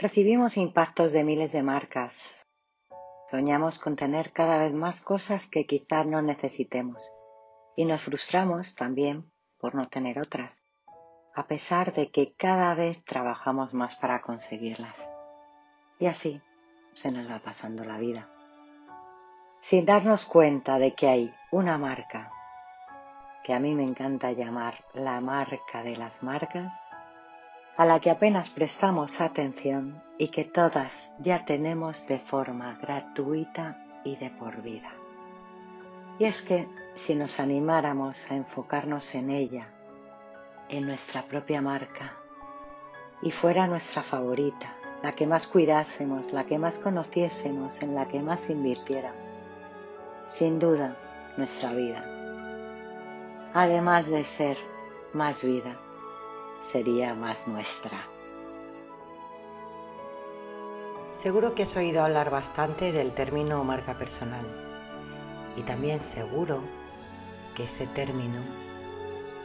Recibimos impactos de miles de marcas. Soñamos con tener cada vez más cosas que quizás no necesitemos. Y nos frustramos también por no tener otras, a pesar de que cada vez trabajamos más para conseguirlas. Y así se nos va pasando la vida. Sin darnos cuenta de que hay una marca que a mí me encanta llamar la marca de las marcas, a la que apenas prestamos atención y que todas ya tenemos de forma gratuita y de por vida. Y es que si nos animáramos a enfocarnos en ella, en nuestra propia marca, y fuera nuestra favorita, la que más cuidásemos, la que más conociésemos, en la que más invirtiéramos, sin duda nuestra vida, además de ser más vida, sería más nuestra. Seguro que has oído hablar bastante del término marca personal y también seguro que ese término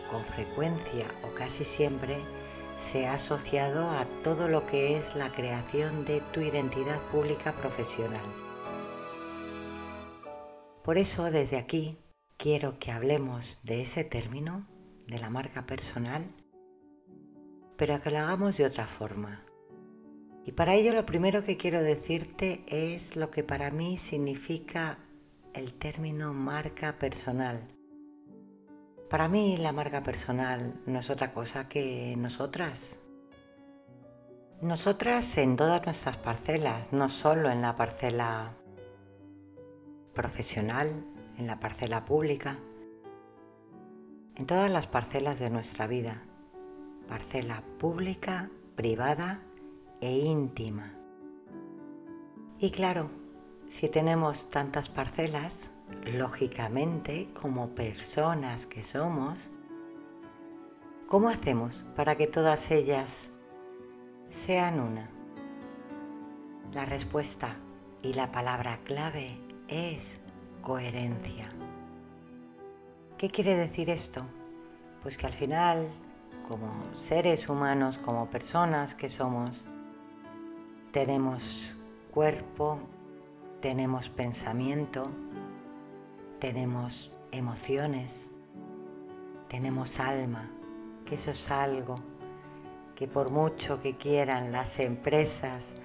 con frecuencia o casi siempre se ha asociado a todo lo que es la creación de tu identidad pública profesional. Por eso desde aquí quiero que hablemos de ese término, de la marca personal, pero que lo hagamos de otra forma. Y para ello lo primero que quiero decirte es lo que para mí significa el término marca personal. Para mí la marca personal no es otra cosa que nosotras. Nosotras en todas nuestras parcelas, no solo en la parcela profesional, en la parcela pública, en todas las parcelas de nuestra vida, parcela pública, privada e íntima. Y claro, si tenemos tantas parcelas, lógicamente, como personas que somos, ¿cómo hacemos para que todas ellas sean una? La respuesta y la palabra clave es coherencia. ¿Qué quiere decir esto? Pues que al final, como seres humanos, como personas que somos, tenemos cuerpo, tenemos pensamiento, tenemos emociones, tenemos alma, que eso es algo que por mucho que quieran las empresas,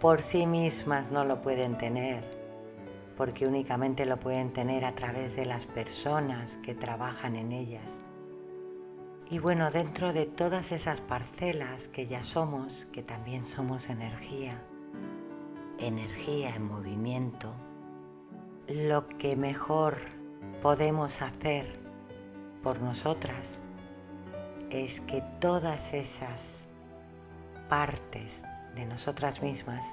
por sí mismas no lo pueden tener, porque únicamente lo pueden tener a través de las personas que trabajan en ellas. Y bueno, dentro de todas esas parcelas que ya somos, que también somos energía, energía en movimiento, lo que mejor podemos hacer por nosotras es que todas esas partes de nosotras mismas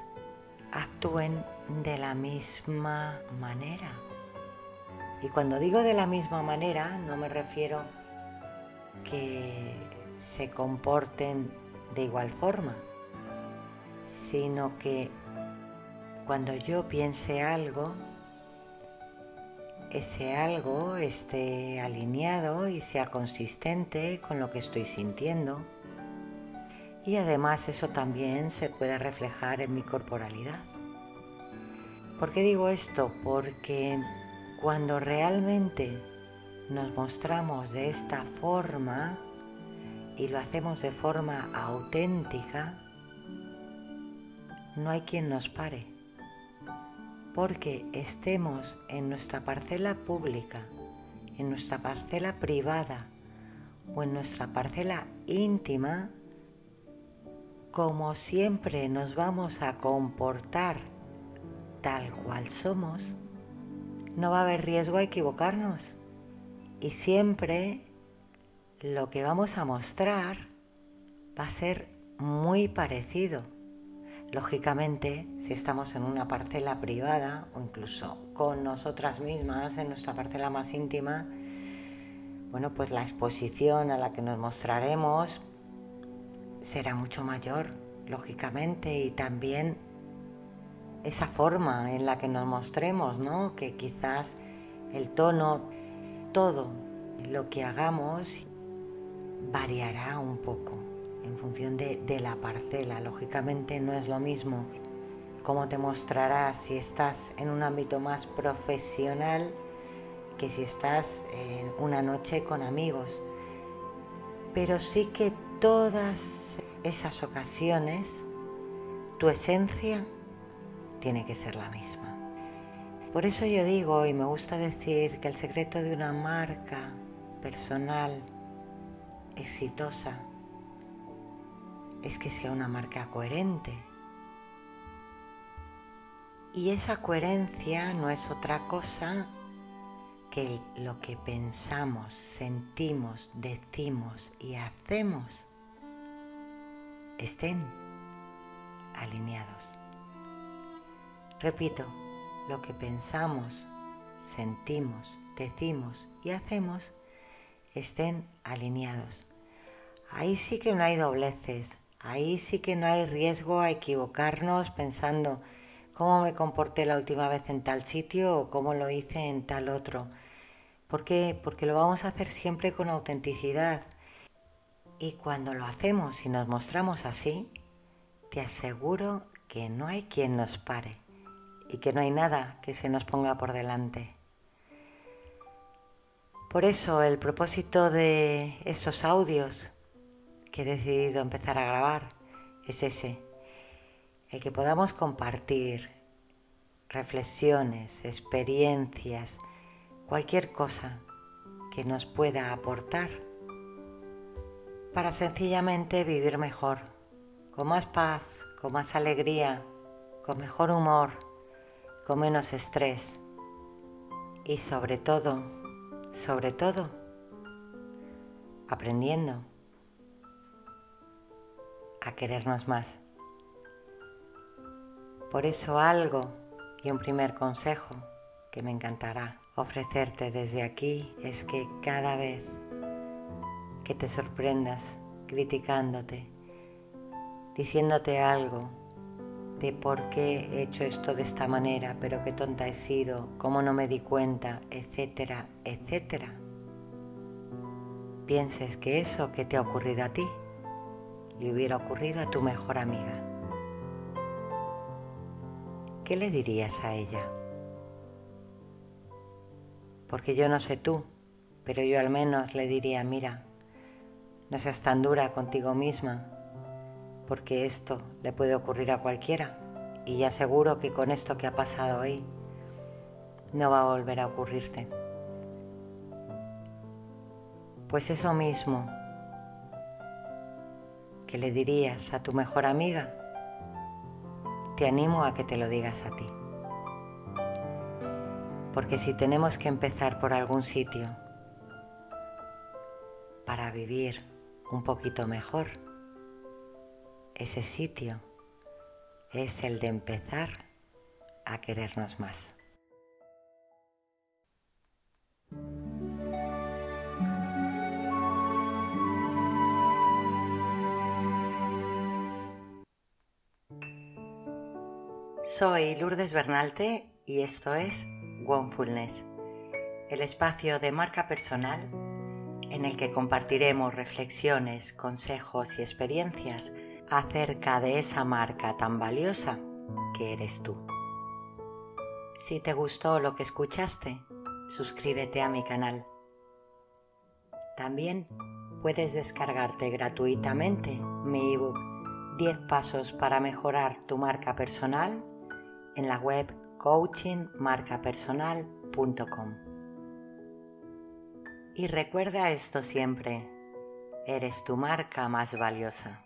actúen de la misma manera. Y cuando digo de la misma manera no me refiero que se comporten de igual forma, sino que cuando yo piense algo, ese algo esté alineado y sea consistente con lo que estoy sintiendo. Y además eso también se puede reflejar en mi corporalidad. ¿Por qué digo esto? Porque cuando realmente nos mostramos de esta forma y lo hacemos de forma auténtica, no hay quien nos pare porque estemos en nuestra parcela pública, en nuestra parcela privada o en nuestra parcela íntima, como siempre nos vamos a comportar tal cual somos, no va a haber riesgo a equivocarnos. Y siempre lo que vamos a mostrar va a ser muy parecido Lógicamente, si estamos en una parcela privada o incluso con nosotras mismas, en nuestra parcela más íntima, bueno, pues la exposición a la que nos mostraremos será mucho mayor, lógicamente, y también esa forma en la que nos mostremos, ¿no? Que quizás el tono, todo lo que hagamos variará un poco en función de, la parcela. Lógicamente no es lo mismo cómo te mostrarás si estás en un ámbito más profesional que si estás en una noche con amigos. Pero sí que todas esas ocasiones tu esencia tiene que ser la misma. Por eso yo digo y me gusta decir que el secreto de una marca personal exitosa es que sea una marca coherente. Y esa coherencia no es otra cosa que lo que pensamos, sentimos, decimos y hacemos estén alineados. Repito, lo que pensamos, sentimos, decimos y hacemos estén alineados. Ahí sí que no hay dobleces, ahí sí que no hay riesgo a equivocarnos pensando cómo me comporté la última vez en tal sitio o cómo lo hice en tal otro. ¿Por qué? Porque lo vamos a hacer siempre con autenticidad. Y cuando lo hacemos y nos mostramos así, te aseguro que no hay quien nos pare y que no hay nada que se nos ponga por delante. Por eso el propósito de esos audios que he decidido empezar a grabar es ese, el que podamos compartir reflexiones, experiencias, cualquier cosa que nos pueda aportar para sencillamente vivir mejor, con más paz, con más alegría, con mejor humor, con menos estrés y sobre todo, sobre todo, aprendiendo a querernos más. Por eso algo y un primer consejo que me encantará ofrecerte desde aquí es que cada vez que te sorprendas criticándote, diciéndote algo de por qué he hecho esto de esta manera, pero qué tonta he sido, cómo no me di cuenta, etcétera, etcétera. Pienses que eso que te ha ocurrido a ti le hubiera ocurrido a tu mejor amiga. ¿Qué le dirías a ella? Porque yo no sé tú, pero yo al menos le diría, mira, no seas tan dura contigo misma, porque esto le puede ocurrir a cualquiera y ya seguro que con esto que ha pasado hoy no va a volver a ocurrirte. Pues eso mismo que le dirías a tu mejor amiga, te animo a que te lo digas a ti. Porque si tenemos que empezar por algún sitio para vivir un poquito mejor, ese sitio es el de empezar a querernos más. Soy Lourdes Bernalte y esto es Onefulness, el espacio de marca personal en el que compartiremos reflexiones, consejos y experiencias acerca de esa marca tan valiosa que eres tú. Si te gustó lo que escuchaste, suscríbete a mi canal. También puedes descargarte gratuitamente mi ebook 10 pasos para mejorar tu marca personal en la web coachingmarcapersonal.com. Y recuerda esto siempre, eres tu marca más valiosa.